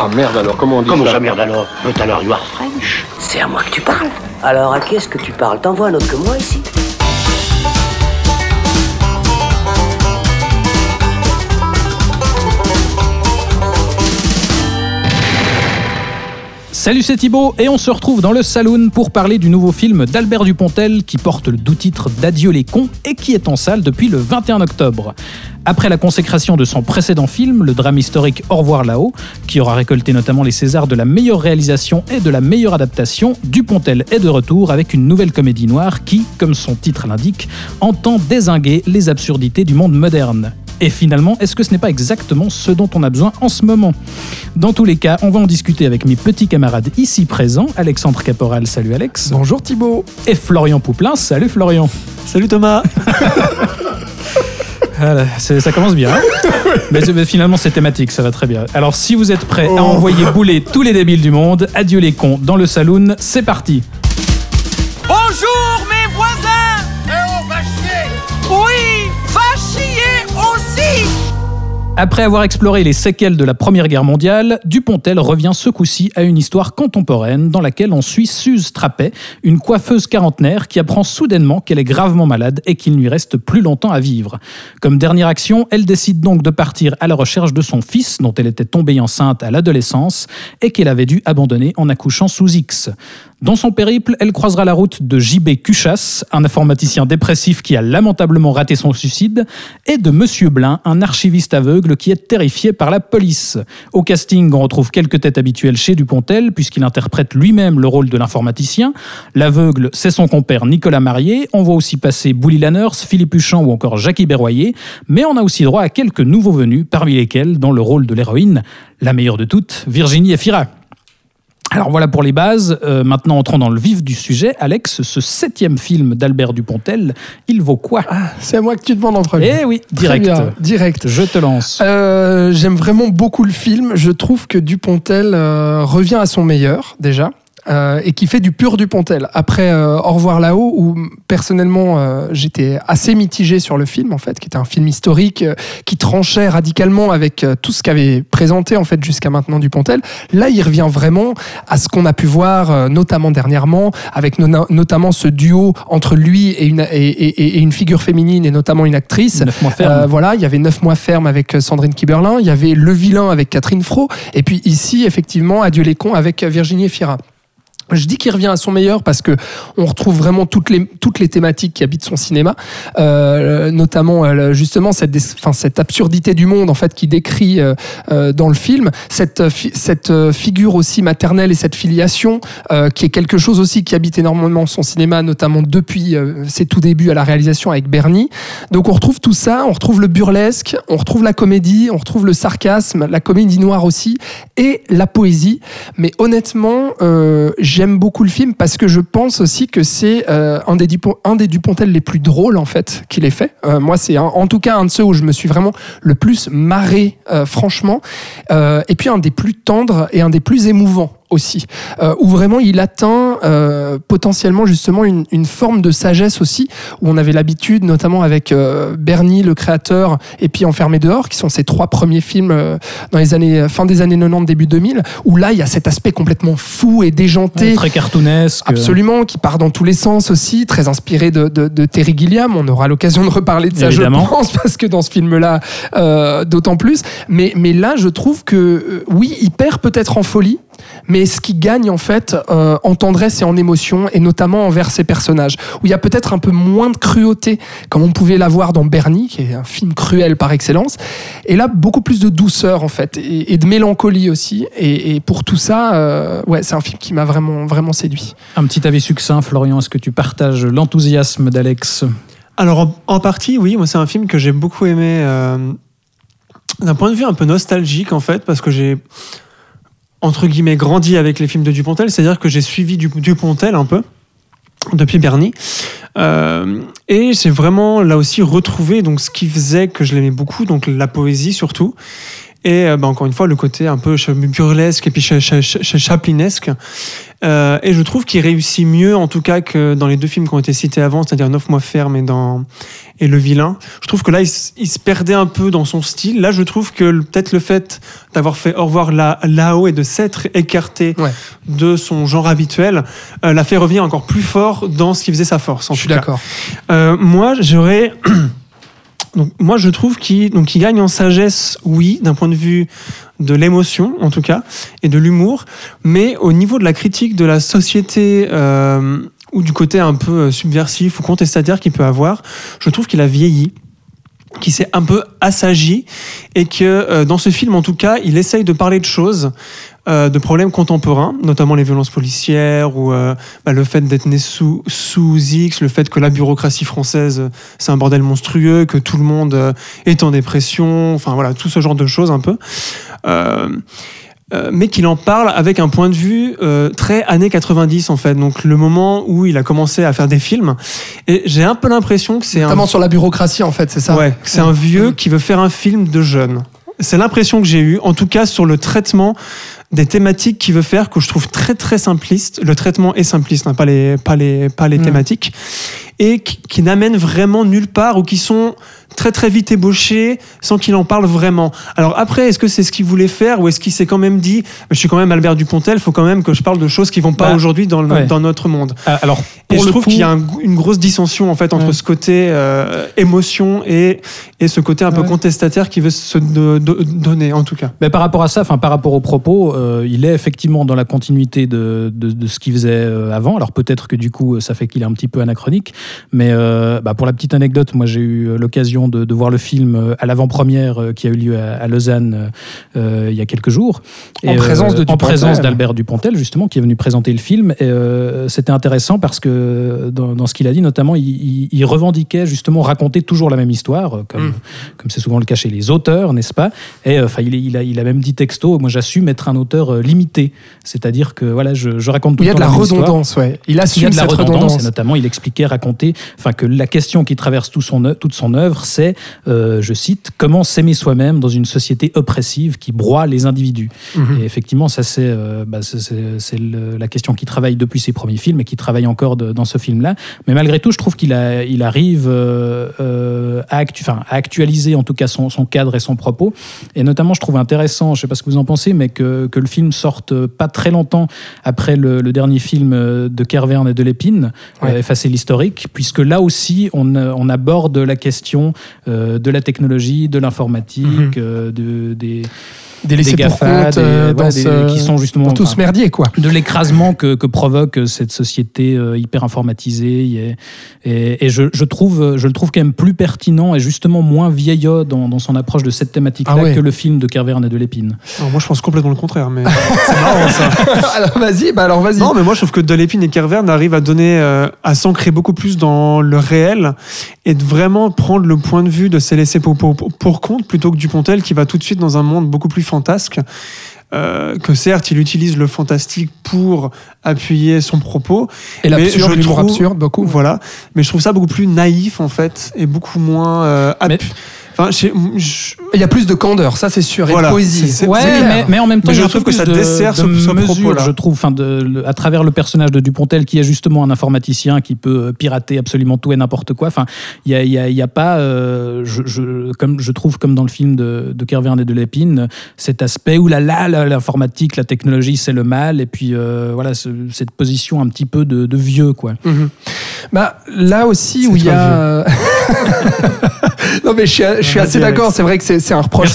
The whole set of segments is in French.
Ah merde alors, comment on dit Comment ça ça, merde alors But alors, you are French. C'est à moi que tu parles. Alors à qui est-ce que tu parles? T'en vois un autre que moi ici Salut, c'est Thibaut et on se retrouve dans le Saloon pour parler du nouveau film d'Albert Dupontel qui porte le doux titre d'Adieu les cons et qui est en salle depuis le 21 octobre. Après la consécration de son précédent film, le drame historique Au revoir là-haut, qui aura récolté notamment les Césars de la meilleure réalisation et de la meilleure adaptation, Dupontel est de retour avec une nouvelle comédie noire qui, comme son titre l'indique, entend désinguer les absurdités du monde moderne. Et finalement, est-ce que ce n'est pas exactement ce dont on a besoin en ce moment? Dans tous les cas, on va en discuter avec mes petits camarades ici présents. Alexandre Caporal, salut Alex. Bonjour Thibaut. Et Florian Pouplin, salut Florian. Salut Thomas. Voilà, c'est- ça commence bien. hein mais, mais finalement, c'est thématique, ça va très bien. Alors, si vous êtes prêts à envoyer bouler tous les débiles du monde, adieu les cons dans le saloon, c'est parti. Bonjour mes Après avoir exploré les séquelles de la Première Guerre mondiale, Dupontel revient ce coup-ci à une histoire contemporaine dans laquelle on suit Suze Trappet, une coiffeuse quarantenaire qui apprend soudainement qu'elle est gravement malade et qu'il ne lui reste plus longtemps à vivre. Comme dernière action, elle décide donc de partir à la recherche de son fils dont elle était tombée enceinte à l'adolescence et qu'elle avait dû abandonner en accouchant sous X. Dans son périple, elle croisera la route de JB Cuchas, un informaticien dépressif qui a lamentablement raté son suicide, et de Monsieur Blin, un archiviste aveugle qui est terrifié par la police. Au casting, on retrouve quelques têtes habituelles chez Dupontel, puisqu'il interprète lui-même le rôle de l'informaticien. L'aveugle, c'est son compère Nicolas Marié. On voit aussi passer Bouli Lanners, Philippe Huchamp ou encore Jackie Berroyer. Mais on a aussi droit à quelques nouveaux venus, parmi lesquels, dans le rôle de l'héroïne, la meilleure de toutes, Virginie Efira. Alors voilà pour les bases. Euh, maintenant, entrons dans le vif du sujet. Alex, ce septième film d'Albert Dupontel, il vaut quoi? C'est à moi que tu demandes en premier. Eh oui, direct. bien, direct. Je te lance. Euh, J'aime vraiment beaucoup le film. Je trouve que Dupontel euh, revient à son meilleur déjà. Euh, et qui fait du pur Dupontel. Après euh, Au revoir là-haut, où personnellement euh, j'étais assez mitigé sur le film, en fait, qui était un film historique euh, qui tranchait radicalement avec euh, tout ce qu'avait présenté en fait jusqu'à maintenant Dupontel. Là, il revient vraiment à ce qu'on a pu voir, euh, notamment dernièrement, avec no- notamment ce duo entre lui et une, et, et- et une figure féminine et notamment une actrice. Neuf mois ferme. Voilà, il y avait Neuf mois ferme avec Sandrine Kiberlin, il y avait Le vilain avec Catherine Fro, et puis ici, effectivement, Adieu les cons avec Virginie Fira. Je dis qu'il revient à son meilleur parce que on retrouve vraiment toutes les, toutes les thématiques qui habitent son cinéma, euh, notamment euh, justement cette, enfin, cette absurdité du monde en fait qui décrit euh, euh, dans le film, cette, euh, cette figure aussi maternelle et cette filiation euh, qui est quelque chose aussi qui habite énormément son cinéma, notamment depuis ses tout débuts à la réalisation avec Bernie. Donc on retrouve tout ça, on retrouve le burlesque, on retrouve la comédie, on retrouve le sarcasme, la comédie noire aussi et la poésie. Mais honnêtement, euh, j'aime beaucoup le film parce que je pense aussi que c'est euh, un, des Dupont- un des Dupontel les plus drôles en fait qu'il ait fait. Euh, moi, c'est en tout cas un de ceux où je me suis vraiment le plus marré, euh, franchement. Et puis un des plus tendres et un des plus émouvants aussi, euh, où vraiment il atteint euh, potentiellement justement une, une forme de sagesse aussi, où on avait l'habitude, notamment avec euh, Bernie, le créateur, et puis Enfermé dehors, qui sont ses trois premiers films euh, dans les années fin des années 90, début 2000, où là il y a cet aspect complètement fou et déjanté. Très cartoonesque. Absolument, qui part dans tous les sens aussi, très inspiré de, de- de Terry Gilliam. On aura l'occasion de reparler de ça, Évidemment. je pense, parce que dans ce film-là, euh, d'autant plus. Mais, mais là, je trouve que, euh, oui, il perd peut-être en folie, mais ce qui gagne, en fait, euh, en tendresse et en émotion, et notamment envers ses personnages, où il y a peut-être un peu moins de cruauté, comme on pouvait l'avoir dans Bernie, qui est un film cruel par excellence, et là, beaucoup plus de douceur, en fait, et, et de mélancolie aussi. Et, et pour tout ça, euh, ouais, c'est un film qui m'a vraiment, vraiment séduit. Un petit avis succinct, Florian. Est-ce que tu partages l'enthousiasme d'Alex? Alors, en, en partie, oui. Moi, c'est un film que j'ai beaucoup aimé euh, d'un point de vue un peu nostalgique, en fait, parce que j'ai, entre guillemets, grandi avec les films de Dupontel. C'est-à-dire que j'ai suivi du, Dupontel un peu depuis Bernie. Euh, et j'ai vraiment, là aussi, retrouvé donc, ce qui faisait que je l'aimais beaucoup, donc la poésie surtout. Et euh, bah, encore une fois le côté un peu burlesque et puis ch- ch- ch- chaplinesque. Euh, et je trouve qu'il réussit mieux en tout cas que dans les deux films qui ont été cités avant, c'est-à-dire Neuf mois ferme et dans et Le Vilain. Je trouve que là il, se perdait un peu dans son style. Là je trouve que peut-être le fait d'avoir fait Au revoir là, là-haut et de s'être écarté Ouais. de son genre habituel euh, l'a fait revenir encore plus fort dans ce qui faisait sa force. En Je suis d'accord. Euh, moi, j'aurais. Donc, moi, je trouve qu'il gagne en sagesse, oui, d'un point de vue de l'émotion, en tout cas, et de l'humour, mais au niveau de la critique de la société euh, ou du côté un peu euh, subversif ou contestataire qu'il peut avoir, je trouve qu'il a vieilli qui s'est un peu assagi et que euh, dans ce film en tout cas il essaye de parler de choses euh, de problèmes contemporains notamment les violences policières ou euh, bah, le fait d'être né sous, sous X le fait que la bureaucratie française euh, c'est un bordel monstrueux que tout le monde est en dépression enfin voilà tout ce genre de choses un peu. Euh, mais qu'il en parle avec un point de vue euh, très années 90 en fait. Donc le moment où il a commencé à faire des films. Et j'ai un peu l'impression que c'est un Notamment sur la bureaucratie, en fait, c'est ça Ouais, c'est un vieux qui veut faire un film de jeune. C'est l'impression que j'ai eue, en tout cas sur le traitement des thématiques qu'il veut faire, que je trouve très très simpliste. Le traitement est simpliste, hein, pas les, pas les, pas les Mm. thématiques, et qui, qui n'amènent vraiment nulle part ou qui sont très très vite ébauchés sans qu'il en parle vraiment. Alors après, est-ce que c'est ce qu'il voulait faire ou est-ce qu'il s'est quand même dit, je suis quand même Albert Dupontel, faut quand même que je parle de choses qui vont pas Bah, aujourd'hui dans, ouais. dans notre monde. Ah, Alors, Et je trouve coup- qu'il y a un- une grosse dissension en fait entre Ouais. ce côté euh, émotion et, et ce côté un peu contestataire qui veut se do- do- donner en tout cas. Mais par rapport à ça, enfin par rapport aux propos, euh, il est effectivement dans la continuité de, de, de ce qu'il faisait euh, avant. Alors peut-être que du coup, ça fait qu'il est un petit peu anachronique. Mais euh, bah, pour la petite anecdote, moi j'ai eu l'occasion de, de voir le film à l'avant-première qui a eu lieu à, à Lausanne euh, il y a quelques jours. En présence de en présence d'Albert Dupontel justement, qui est venu présenter le film. Et c'était intéressant parce que dans, dans ce qu'il a dit, notamment, il, il- il revendiquait justement raconter toujours la même histoire, comme Mm. comme c'est souvent le cas chez les auteurs, n'est-ce pas? Et enfin, il a, il a même dit texto, moi j'assume être un auteur euh, limité, c'est-à-dire que voilà, je, je raconte tout Il y a le de temps la redondance, ouais. Il Il y assume a de la cette redondance, redondance. et notamment il expliquait, raconter, enfin que la question qui traverse tout son, œuvre- toute son œuvre, c'est, euh, je cite, comment s'aimer soi-même dans une société oppressive qui broie les individus. Mhm. Et effectivement, ça c'est euh, bah, le- la question qui travaille depuis ses premiers films et qui travaille encore de- dans ce film-là. Mais malgré tout, je trouve qu'il il arrive euh, à, actu- enfin, à actualiser en tout cas son, son cadre et son propos. Et notamment, je trouve intéressant, je ne sais pas ce que vous en pensez, mais que, que le film sorte pas très longtemps après le, le dernier film euh, de Kervern et de Lépine, Ouais. euh, Effacer l'historique, puisque là aussi, on, euh, on aborde la question euh, de la technologie, de l'informatique, Mhm. euh, de, des, Des laissés des pour GAFA, compte des- euh, dans ce- qui sont justement dans tout enfin, ce merdier, quoi. de l'écrasement que, que provoque cette société euh, hyper informatisée. Et, et, et je, je trouve, je le trouve quand même plus pertinent et justement moins vieillot dans, dans son approche de cette thématique-là Ah ouais. que le film de Kervern et de Lépine. Alors, moi je pense complètement le contraire, mais c'est marrant ça. alors vas-y, bah alors vas-y. Non, mais moi je trouve que Delépine et Kervern arrivent à donner, euh, à s'ancrer beaucoup plus dans le réel et de vraiment prendre le point de vue de ses laissés pour, pour, pour compte plutôt que Dupontel qui va tout de suite dans un monde beaucoup plus fantasque. Euh, que certes, il utilise le fantastique pour appuyer son propos, Et l'absurde, je l'humour trouve- absurde, beaucoup. voilà. Mais je trouve ça beaucoup plus naïf en fait et beaucoup moins. euh, Mais- Enfin, je- je- Il y a plus de candeur, ça c'est sûr, et Voilà, de poésie. c'est- Ouais, mais, mais en même temps, Mais je trouve que ça de, dessert ce- de ce mesure, propos-là. je trouve, enfin, de, le- à travers le personnage de Dupontel, qui est justement un informaticien qui peut pirater absolument tout et n'importe quoi. Enfin, il y a, il y a- il y a pas, euh, je, je- comme je trouve, comme dans le film de, de Kervern et de Lépine, cet aspect où là, là, là, l'informatique, la technologie, c'est le mal, et puis euh, voilà, ce- cette position un petit peu de, de vieux, quoi. Bah, là aussi C'est où il y a. non, mais je suis, je suis assez d'accord. C'est vrai que c'est un reproche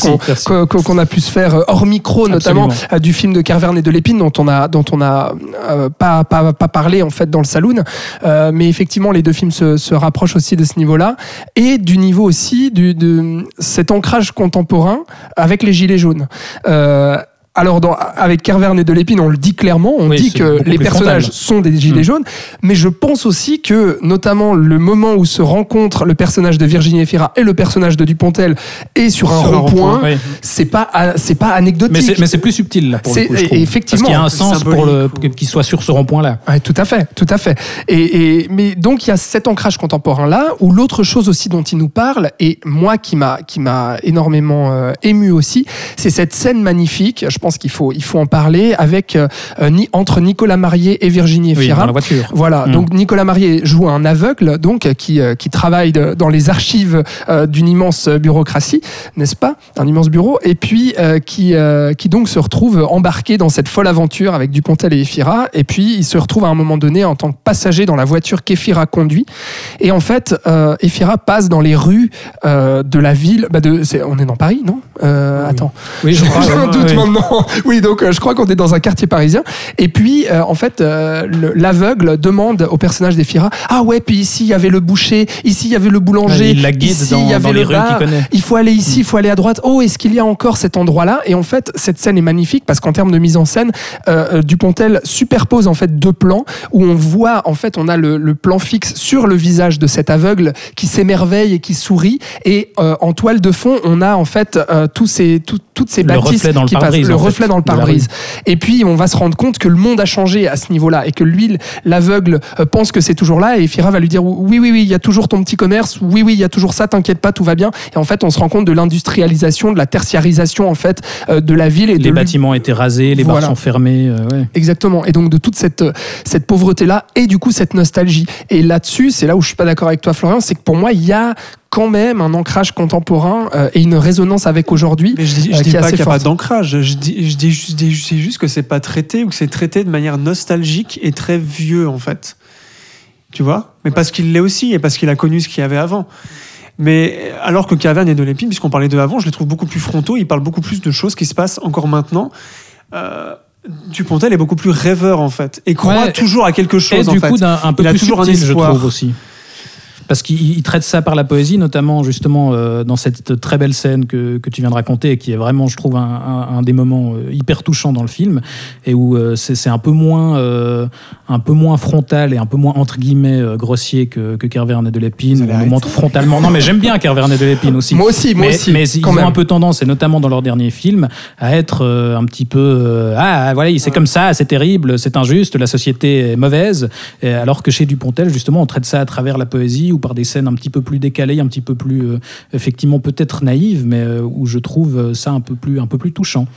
qu'on a pu se faire euh, hors micro, notamment Absolument. euh, du film de Carverne et de Lépine, dont on a, dont on a euh, pas, pas, pas parlé en fait dans le saloon. Euh, mais effectivement, les deux films se, se rapprochent aussi de ce niveau-là et du niveau aussi du, de cet ancrage contemporain avec les Gilets jaunes. Euh, alors, dans, avec Carverne et Delépine, on le dit clairement, on Oui, dit que les personnages frontal. sont des gilets Mm. jaunes, mais je pense aussi que, notamment, le moment où se rencontre le personnage de Virginie Efira et le personnage de Dupontel et sur un rond-point, Oui. c'est pas, ah, c'est pas anecdotique. Mais c'est plus subtil là pour le C'est- coup, je et- trouve. effectivement, Parce qu'il y a un sens pour le qu'il soit sur ce rond-point là. Ouais, tout à fait, tout à fait. Et, et- mais donc il y a cet ancrage contemporain là, où l'autre chose aussi dont il nous parle, et moi qui m'a qui m'a énormément euh, ému aussi, c'est cette scène magnifique. Je pense qu'il faut il faut en parler avec euh, Ni- entre Nicolas Marié et Virginie Oui, Efira. dans la voiture. Voilà, Mm. donc Nicolas Marié joue un aveugle donc qui, euh, qui travaille de- dans les archives euh, d'une immense bureaucratie, n'est-ce pas? Un immense bureau, et puis qui, qui donc se retrouve embarqué dans cette folle aventure avec Dupontel et Efira, et puis il se retrouve à un moment donné en tant que passager dans la voiture qu'Efira conduit, et en fait, euh, Efira passe dans les rues euh, de la ville, bah de, on est dans Paris, non? Euh, Oui. Attends, Oui, je crois. j'ai un doute maintenant. Oui, donc euh, je crois qu'on est dans un quartier parisien. Et puis, euh, en fait, euh, le- l'aveugle demande au personnage d'Efira Ah ouais, puis ici, il y avait le boucher, ici, il y avait le boulanger. Il la guide ici, dans, il y avait dans les le rues bar. qu'il connaît. Il faut aller ici, il faut aller à droite. Oh, est-ce qu'il y a encore cet endroit-là? Et en fait, cette scène est magnifique parce qu'en termes de mise en scène, euh, Dupontel superpose en fait deux plans où on voit, en fait, on a le, le plan fixe sur le visage de cet aveugle qui s'émerveille et qui sourit. Et euh, en toile de fond, on a en fait euh, tous ces, tout- toutes ces Le bâtisses reflet dans le qui passent. pare-brise, Le fait, reflet dans le de la pare-brise. Et puis, on va se rendre compte que le monde a changé à ce niveau-là et que lui, l'aveugle, euh, pense que c'est toujours là. Et Fira va lui dire Oui, oui, oui, il y a toujours ton petit commerce. Oui, oui, il y a toujours ça, t'inquiète pas, tout va bien. Et en fait, on se rend compte de l'industrialisation, de la tertiarisation, en fait, euh, de la ville et de Les lui- bâtiments étaient rasés, les bars Voilà. sont fermés. euh, ouais. Exactement. Et donc de toute cette, cette pauvreté-là et du coup cette nostalgie. Et là-dessus, c'est là où je suis pas d'accord avec toi, Florian, c'est que pour moi, il y a quand même un ancrage contemporain euh, et une résonance avec aujourd'hui. Mais je dis, euh, je dis pas qu'il n'y a pas d'ancrage. Je dis, je dis juste, dis- c'est juste que c'est pas traité ou que c'est traité de manière nostalgique et très vieux en fait. Tu vois? Mais parce qu'il l'est aussi et parce qu'il a connu ce qu'il y avait avant. Mais alors que Caverne et Delépine, puisqu'on parlait d'eux avant, je les trouve beaucoup plus frontaux. Ils parlent beaucoup plus de choses qui se passent encore maintenant. Euh, Dupontel est beaucoup plus rêveur en fait et croit Ouais, toujours à quelque chose en du fait. coup, d'un un peu Il a toujours un subtil, je espoir. trouve aussi. Parce qu'il il traite ça par la poésie, notamment justement euh, dans cette très belle scène que, que tu viens de raconter, et qui est vraiment, je trouve, un, un- un des moments euh, hyper touchants dans le film, et où euh, c'est un peu moins, euh, un peu moins frontal et un peu moins entre guillemets euh, grossier que, que Kerverne et de l'épine. On montre frontalement. Non, mais j'aime bien Kerverne et de l'épine aussi. Moi aussi, moi mais, aussi. Mais ils ont même. un peu tendance, et notamment dans leur dernier film, à être euh, un petit peu euh, ah voilà, c'est comme ça, c'est terrible, c'est injuste, la société est mauvaise. Et alors que chez Dupontel, justement, on traite ça à travers la poésie ou par des scènes un petit peu plus décalées, un petit peu plus euh, effectivement peut-être naïves, mais euh, où je trouve euh, ça un peu plus un peu plus touchant.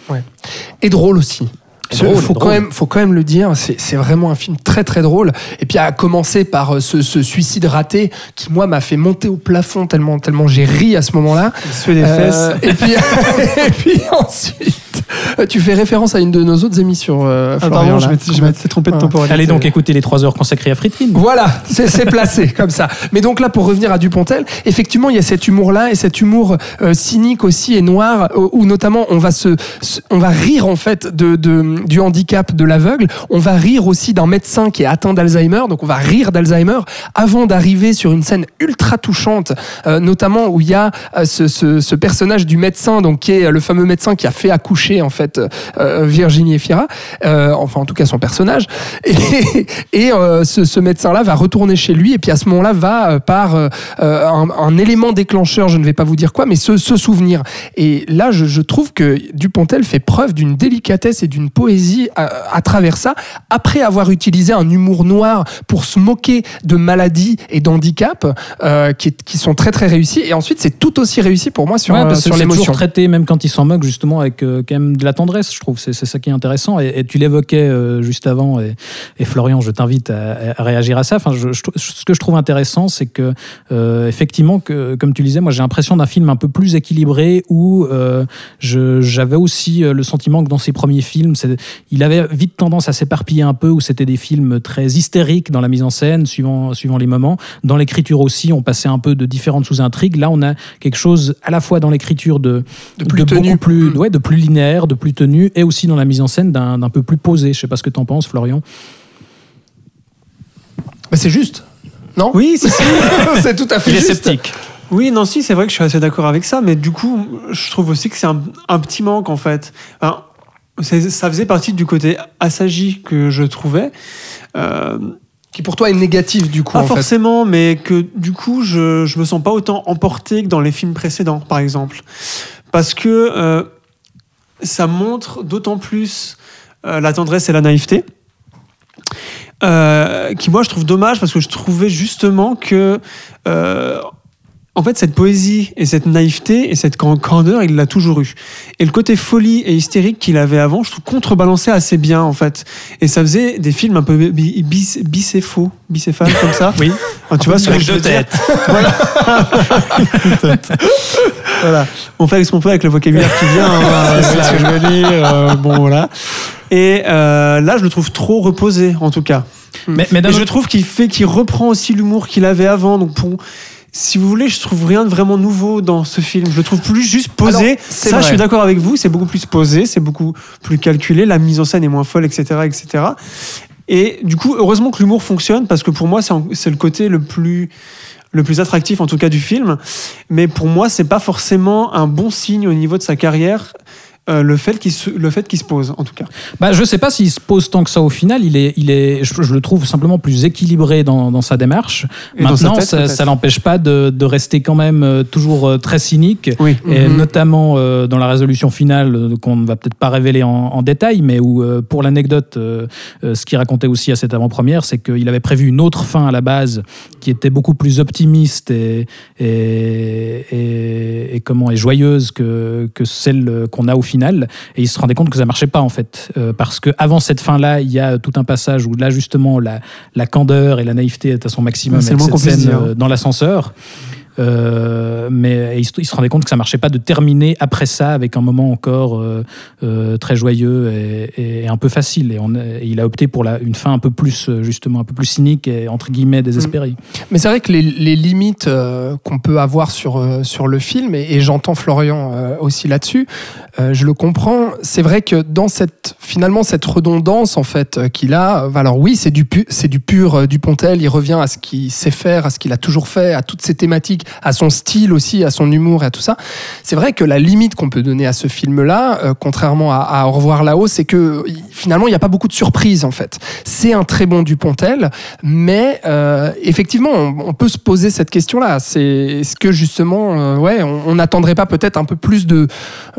Et drôle aussi. Drôle, faut, quand même, faut quand même le dire, c'est c'est vraiment un film très très drôle. Et puis à commencer par euh, ce, ce suicide raté qui moi m'a fait monter au plafond tellement tellement j'ai ri à ce moment-là. Il se fait des Euh, fesses. et puis et puis ensuite, euh, tu fais référence à une de nos autres émissions. euh, Ah, Florian, pardon, je là. m'étais- je m'étais trompé de temporalité. Allez donc écouter les trois heures consacrées à Friedkin. Voilà, c'est c'est placé comme ça. Mais donc là, pour revenir à Dupontel, effectivement, il y a cet humour-là et cet humour euh, cynique aussi et noir, où, où notamment on va se, se- on va rire en fait de, de- du handicap de l'aveugle. On va rire aussi d'un médecin qui est atteint d'Alzheimer. Donc on va rire d'Alzheimer avant d'arriver sur une scène ultra touchante, euh, notamment où il y a euh, ce, ce- personnage du médecin, donc qui est le fameux médecin qui a fait accoucher en fait euh, Virginie Efira, euh, enfin en tout cas son personnage. Et, et euh, ce, ce médecin-là va retourner chez lui et puis à ce moment-là va euh, par euh, euh, un, élément déclencheur, je ne vais pas vous dire quoi, mais se, souvenir. Et là, je, je trouve que Dupontel fait preuve d'une délicatesse et d'une poésie à, à travers ça, après avoir utilisé un humour noir pour se moquer de maladies et d'handicap euh, qui, qui sont très très réussis. Et ensuite, c'est tout aussi réussi pour moi sur, Ouais, euh, parce que sur l'émotion. traité, même quand il s'en moque, justement, avec euh, quand même de la tendresse, je trouve. C'est ça qui est intéressant. Et, et tu l'évoquais euh, juste avant, et, et Florian, je t'invite à, à réagir à ça. Enfin, je, je ce que je trouve intéressant, c'est que, euh, effectivement, que, comme tu disais, moi j'ai l'impression d'un film un peu plus équilibré où euh, j'avais aussi euh, le sentiment que dans ses premiers films, c'est- il avait vite tendance à s'éparpiller un peu, où c'était des films très hystériques dans la mise en scène, suivant, suivant les moments. Dans l'écriture aussi, on passait un peu de différentes sous-intrigues. Là, on a quelque chose à la fois dans l'écriture de, De plus beaucoup tenu. plus, Mm. ouais, de plus linéaire, de plus tenu, et aussi dans la mise en scène d'un d'un peu plus posé. Je sais pas ce que tu en penses, Florian. Bah, c'est juste. Non? Oui. C'est tout à fait Il est juste. sceptique. Oui, non, si, c'est vrai que je suis assez d'accord avec ça, mais du coup, je trouve aussi que c'est un, un petit manque en fait. Enfin, ça faisait partie du côté assagi que je trouvais. Euh, Qui pour toi est négatif du coup. pas en fait. forcément, mais que du coup, je, je me sens pas autant emporté que dans les films précédents, par exemple. Parce que euh, ça montre d'autant plus euh, la tendresse et la naïveté. Euh, qui, moi, je trouve dommage parce que je trouvais justement que. En fait, cette poésie et cette naïveté et cette can- candeur, il l'a toujours eu. Et le côté folie et hystérique qu'il avait avant, je trouve contrebalançait assez bien, en fait. Et ça faisait des films un peu bi- bis- bicéphaux, bicéphales, comme ça. Oui. Enfin, tu vois ce que je veux dire têtes. voilà. On fait avec ce qu'on peut avec le vocabulaire qui vient. hein, c'est ce que je veux dire. euh, bon, voilà. Et euh, là, je le trouve trop reposé, en tout cas. Mais, mais Et je trouve qu'il fait, qu'il reprend aussi l'humour qu'il avait avant. Donc, pour, si vous voulez, je trouve rien de vraiment nouveau dans ce film. Je le trouve plus juste posé. Alors, Ça, vrai. je suis d'accord avec vous. C'est beaucoup plus posé, c'est beaucoup plus calculé. La mise en scène est moins folle, etc., etc. Et du coup, heureusement que l'humour fonctionne parce que pour moi, c'est le côté le plus le plus attractif en tout cas du film. Mais pour moi, c'est pas forcément un bon signe au niveau de sa carrière. Euh, le fait qu'il se, le fait qu'il se pose en tout cas. Bah, je sais pas s'il se pose tant que ça au final. Il est, il est, je, je le trouve simplement plus équilibré dans, dans sa démarche. Et Maintenant, tête, ça, ça l'empêche pas de, de rester quand même euh, toujours euh, très cynique. Oui. Et Mhm. notamment euh, dans la résolution finale, qu'on ne va peut-être pas révéler en, en détail, mais où, euh, pour l'anecdote, ce qu'il racontait aussi à cette avant-première, c'est qu'il avait prévu une autre fin à la base qui était beaucoup plus optimiste et, et, et- et comment, et joyeuse que, que celle qu'on a au final. Et il se rendait compte que ça marchait pas, en fait. Euh, parce que avant cette fin-là, il y a tout un passage où là, justement, la, la candeur et la naïveté est à son maximum. C'est le avec cette scène, euh, dans l'ascenseur. Euh, mais il se, rendait compte que ça marchait pas de terminer après ça avec un moment encore euh, euh, très joyeux et, un peu facile. Et, il a opté pour une fin un peu plus justement un peu plus cynique et entre guillemets désespérée. Mais c'est vrai que les, limites qu'on peut avoir sur, sur le film, et, j'entends Florian aussi là-dessus, je le comprends. C'est vrai que dans cette, finalement, cette redondance en fait qu'il a, alors oui, c'est du, c'est du pur Dupontel, il revient à ce qu'il sait faire, à ce qu'il a toujours fait, à toutes ces thématiques, à son style aussi, à son humour et à tout ça. C'est vrai que la limite qu'on peut donner à ce film-là, euh, contrairement à, à Au revoir là-haut, c'est que finalement, il n'y a pas beaucoup de surprises en fait. C'est un très bon Dupontel, mais euh, effectivement, on, on peut se poser cette question-là. C'est est-ce que justement, euh, ouais, on n'attendrait pas peut-être un peu plus de,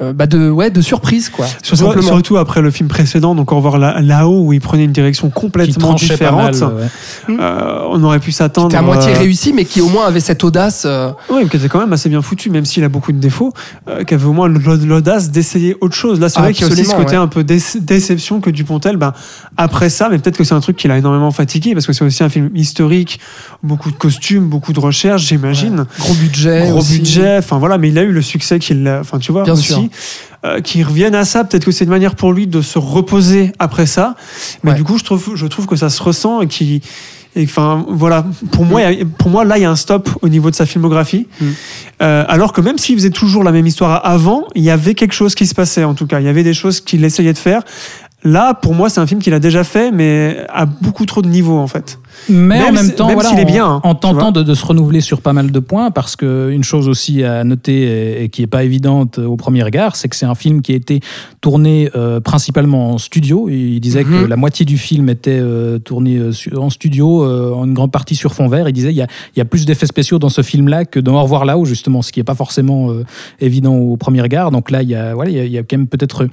euh, bah de, ouais, de surprise, quoi. tout Surtout, simplement. surtout après le film précédent, donc au revoir là- là-haut où il prenait une direction complètement mal. différente. ouais. Euh, on aurait pu s'attendre. Qui était à moitié euh, réussi, mais qui au moins avait cette audace. Euh, Oui, mais qui était quand même assez bien foutu, même s'il a beaucoup de défauts, euh, qui avait au moins l'aud- l'audace d'essayer autre chose. Là, c'est vrai qu'il y a aussi ce côté ouais. un peu dé- déception que Dupontel, ben, après ça, mais peut-être que c'est un truc qui l'a énormément fatigué, parce que c'est aussi un film historique, beaucoup de costumes, beaucoup de recherches, j'imagine. gros budget. Gros aussi. budget, enfin voilà, mais il a eu le succès qu'il a, enfin tu vois, Bien aussi. sûr. Euh, qu'il revienne à ça, peut-être que c'est une manière pour lui de se reposer après ça. Mais Ouais. du coup, je trouve, je trouve que ça se ressent et qu'il. Et Enfin, voilà. Pour moi, pour moi, là, il y a un stop au niveau de sa filmographie. Mm. Euh, alors que même s'il faisait toujours la même histoire avant, il y avait quelque chose qui se passait, en tout cas. Il y avait des choses qu'il essayait de faire. Là, pour moi, c'est un film qu'il a déjà fait, mais à beaucoup trop de niveaux, en fait. Mais en Même temps, même voilà, est en- bien, hein, en, tu tentant de, de se renouveler sur pas mal de points, parce que une chose aussi à noter et, et qui est pas évidente au premier regard, c'est que c'est un film qui a été tourné euh, principalement en studio. Il disait Mhm. que la moitié du film était euh, tourné euh, su- en studio, euh, en une grande partie sur fond vert. Il disait il y a, il y a plus d'effets spéciaux dans ce film-là que dans Au revoir là-haut, justement, ce qui est pas forcément évident au premier regard. Donc là, il y a, voilà, il y a, il y a quand même peut-être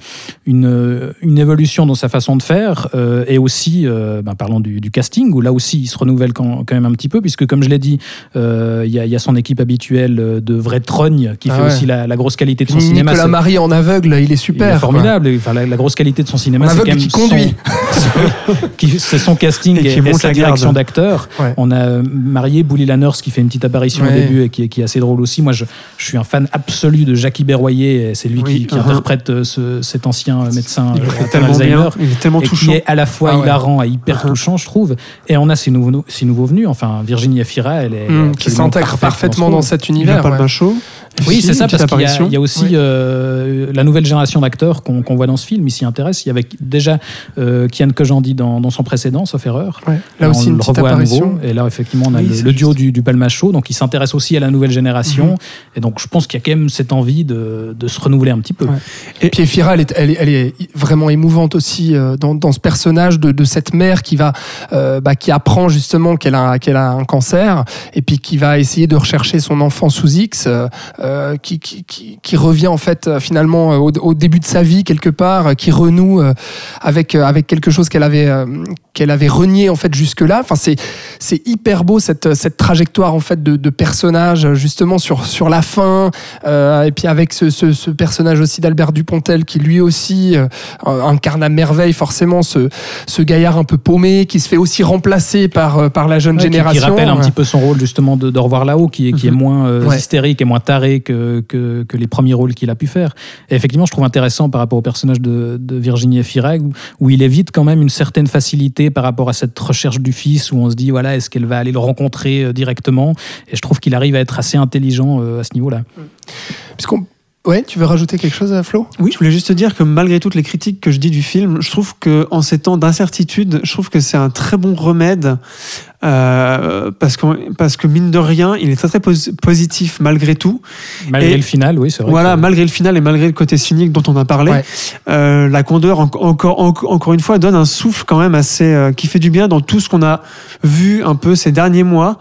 une, une évolution dans sa façon de faire et aussi, ben, parlons du, du casting, où là aussi il se renouvelle quand, quand même un petit peu, puisque comme je l'ai dit, euh, il y, a, il y a son équipe habituelle de vrais trognes qui Ah fait ouais. aussi la, la grosse qualité de son cinéma. Nicolas Marie en aveugle, il est il est super. formidable. Enfin, la, la grosse qualité de son cinéma, c'est quand même qui conduit. qui- c'est son casting Et et, qui et monte sa direction d'acteur. Ouais. On a euh, marié Bouli Lanners qui fait une petite apparition Ouais. au début et qui, est- qui est assez drôle aussi. Moi, je, je suis un fan absolu de Jackie Berroyer. C'est lui Oui, qui, qui uh-huh. interprète euh, ce- cet ancien euh, médecin Il fait tellement bien. Il est tellement et touchant. qui est à la fois Ah ouais. hilarant et hyper Uh-huh. touchant, je trouve. Et on a ces nouveaux, ces nouveaux venus. Enfin, Virginie Efira, elle est absolument qui s'intègre parfaite parfaitement dans cet Il univers. ouais. macho. Oui, c'est ça, parce qu'il y, a- apparition. il y a aussi Ouais. euh, la nouvelle génération d'acteurs qu'on qu'on voit dans ce film, il s'y intéresse. Il y avait déjà euh, Kian Kojandi dans, dans son précédent, sauf erreur. Ouais. Là on aussi, une le petite revoit à apparition. nouveau. Et là, effectivement, on a Oui, le, duo du, du Palmacho, donc il s'intéresse aussi à la nouvelle génération. Mhm. Et donc, je pense qu'il y a quand même cette envie de, de se renouveler un petit peu. Ouais. Et puis Efira, elle est, elle, est, elle est vraiment émouvante aussi euh, dans, dans ce personnage de, de cette mère qui va, euh, bah, qui apprend justement qu'elle a, qu'elle a un cancer et puis qui va essayer de rechercher son enfant sous X, euh, qui, revient en fait euh, finalement euh, au, au début de sa vie quelque part, qui renoue avec avec quelque chose qu'elle avait qu'elle avait renié en fait jusque là. Enfin c'est c'est hyper beau cette cette trajectoire en fait de, de personnage justement sur sur la fin euh, et puis avec ce, ce, ce personnage aussi d'Albert Dupontel qui lui aussi euh, incarne à merveille forcément ce, ce gaillard un peu paumé qui se fait aussi remplacer par, euh, par la jeune Ouais, qui- génération. Qui, rappelle un petit peu son rôle justement de, de revoir là-haut, qui, est- qui est Mhm. moins euh, Ouais. hystérique et moins taré que, que, que les premiers rôles qu'il a pu faire. Et effectivement, je trouve intéressant par rapport au personnage de, de Virginie Efira, où, où il évite quand même une certaine facilité par rapport à cette recherche du fils, où on se dit, voilà, est-ce qu'elle va aller le rencontrer euh, directement? Et je trouve qu'il arrive à être assez intelligent euh, à ce niveau-là. Puisqu'on- Ouais, tu veux rajouter quelque chose, Flo? Oui, je voulais juste te dire que malgré toutes les critiques que je dis du film, je trouve que en ces temps d'incertitude, je trouve que c'est un très bon remède euh, parce, que, parce que mine de rien, il est très très pos- positif malgré tout. Malgré Et- le final, oui, c'est vrai. Voilà, que- malgré le final et malgré le côté cynique dont on a parlé, Ouais. euh, la Condor en- encore en- encore une fois donne un souffle quand même assez euh, qui fait du bien dans tout ce qu'on a vu un peu ces derniers mois.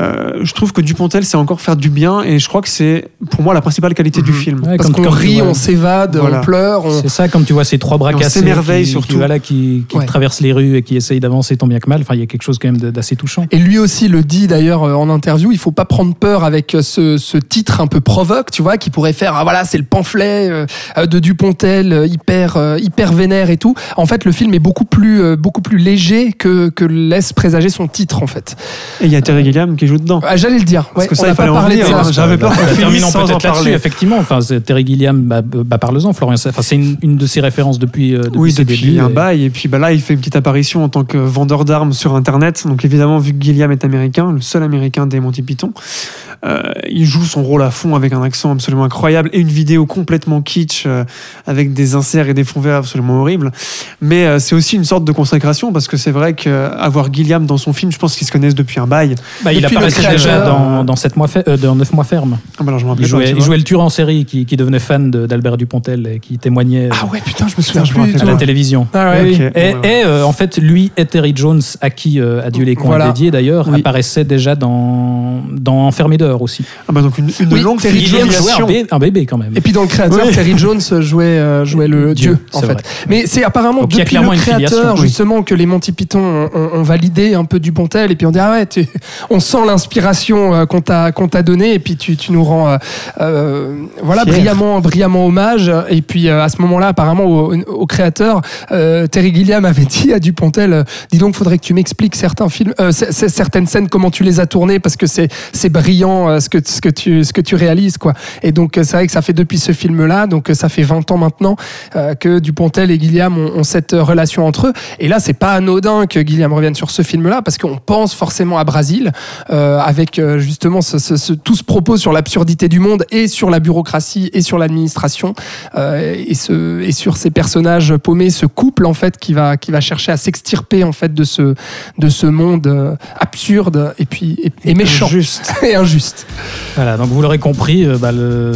Euh, je trouve que Dupontel c'est encore faire du bien et je crois que c'est pour moi la principale qualité du Mhm. film. Ouais, Parce comme- qu'on rit, vois. on s'évade, Voilà. on pleure. On... C'est ça, comme tu vois ces trois bras cassés s'émerveille qui, qui, surtout. voilà, qui, qui Ouais. traversent les rues et qui essayent d'avancer tant bien que mal. Enfin, il y a quelque chose quand même d'assez touchant. Et lui aussi le dit d'ailleurs euh, en interview, il faut pas prendre peur avec euh, ce, ce titre un peu provoque, tu vois, qui pourrait faire ah voilà c'est le pamphlet euh, de Dupontel hyper hyper vénère et tout. En fait, le film est beaucoup plus beaucoup plus léger que que laisse présager son titre en fait. Et il y a Terry Gilliam qui joue dedans. Ah, J'allais le dire. Parce que ça, on il fallait pas en parlé de ça. hein. J'avais peur qu'on Bah, finisse sans en peut-être là-dessus, parler. effectivement. Enfin, Terry Gilliam, bah, bah, parle-en, Florian. C'est- Enfin, c'est une, une de ses références depuis, euh, depuis Oui, ses depuis débuts. un et- bail. Et puis bah, là, il fait une petite apparition en tant que vendeur d'armes sur Internet. Donc évidemment, vu que Gilliam est américain, le seul américain des Monty Python, euh, il joue son rôle à fond avec un accent absolument incroyable et une vidéo complètement kitsch euh, avec des inserts et des fonds verts absolument horribles. Mais euh, c'est aussi une sorte de consécration parce que c'est vrai qu'avoir Gilliam dans son film, je pense qu'ils se connaissent depuis un bail. Bah, il apparaissait déjà dans, dans, sept mois fer- dans 9 mois ferme. Ah bah alors je Il jouait, il jouait le tueur en série qui, qui devenait fan d'Albert Dupontel et qui témoignait Ah ouais, putain, je me souviens plus à la télévision. Ah ouais, Et, en fait, lui et Terry Jones, à qui Adieu les cons Voilà. dédié d'ailleurs, Oui. apparaissaient déjà dans, dans Enfermé dehors aussi. Ah bah donc une, une Oui, longue Terry jouait un, bé- un bébé quand même. Et puis dans le créateur, Oui. Terry Jones jouait, euh, jouait le Dieu, dieu, en fait. vrai. Mais c'est apparemment Donc, depuis le créateur justement que les Monty Python ont, ont- ont validé un peu du Pontel et puis on dit ah ouais, tu- on sent l'inspiration euh, qu'on t'a qu'on t'a donnée et puis tu, tu nous rends euh, euh, voilà Fier. brillamment brillamment hommage et puis euh, à ce moment-là apparemment au, au créateur euh, Terry Gilliam avait dit à Dupontel dis donc faudrait que tu m'expliques certains films euh, certaines scènes comment tu les as tournées parce que c'est brillant euh, ce que ce que tu ce que tu réalises quoi. Et donc euh, c'est vrai que ça fait depuis ce film là donc ça fait 20 ans maintenant que Dupontel et Gilliam ont, cette relation entre eux. Et là c'est pas anodin que Gilliam revienne sur ce film là parce qu'on pense forcément à Brasil euh, avec justement tout ce propos sur l'absurdité du monde et sur la bureaucratie et sur l'administration et, et sur ces personnages paumés, ce couple en fait qui va, qui va chercher à s'extirper en fait de ce, de ce monde euh, absurde et puis et, et méchant Juste. et injuste. Voilà, donc vous l'aurez compris, euh, bah,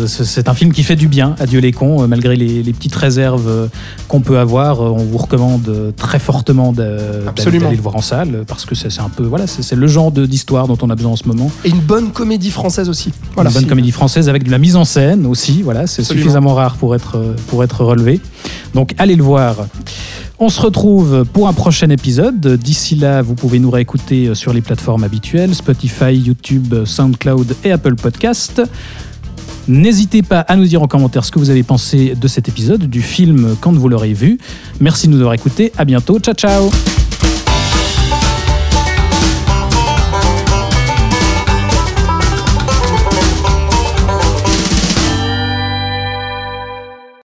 c'est un film qui fait du bien, Adieu les cons, euh, malgré les, les petites réserves qu'on peut avoir. on vous recommande très fortement d'aller le voir en salle, parce que c'est un peu, voilà, c'est le genre d'histoire dont on a besoin en ce moment. Et une bonne comédie française aussi. Voilà. Une bonne comédie française avec de la mise en scène aussi, voilà, c'est suffisamment rare pour être, pour être relevé. Donc allez le voir. On se retrouve pour un prochain épisode. D'ici là, vous pouvez nous réécouter sur les plateformes habituelles, Spotify, YouTube, SoundCloud et Apple Podcast. N'hésitez pas à nous dire en commentaire ce que vous avez pensé de cet épisode, du film quand vous l'aurez vu. Merci de nous avoir écoutés. À bientôt. Ciao, ciao.